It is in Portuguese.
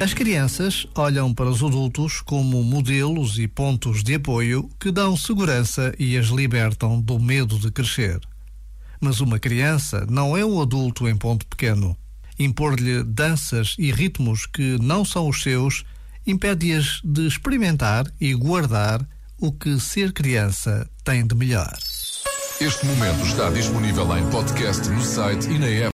As crianças olham para os adultos como modelos e pontos de apoio que dão segurança e as libertam do medo de crescer. Mas uma criança não é um adulto em ponto pequeno. Impor-lhe danças e ritmos que não são os seus impede-as de experimentar e guardar o que ser criança tem de melhor. Este momento está disponível em podcast no site e na app.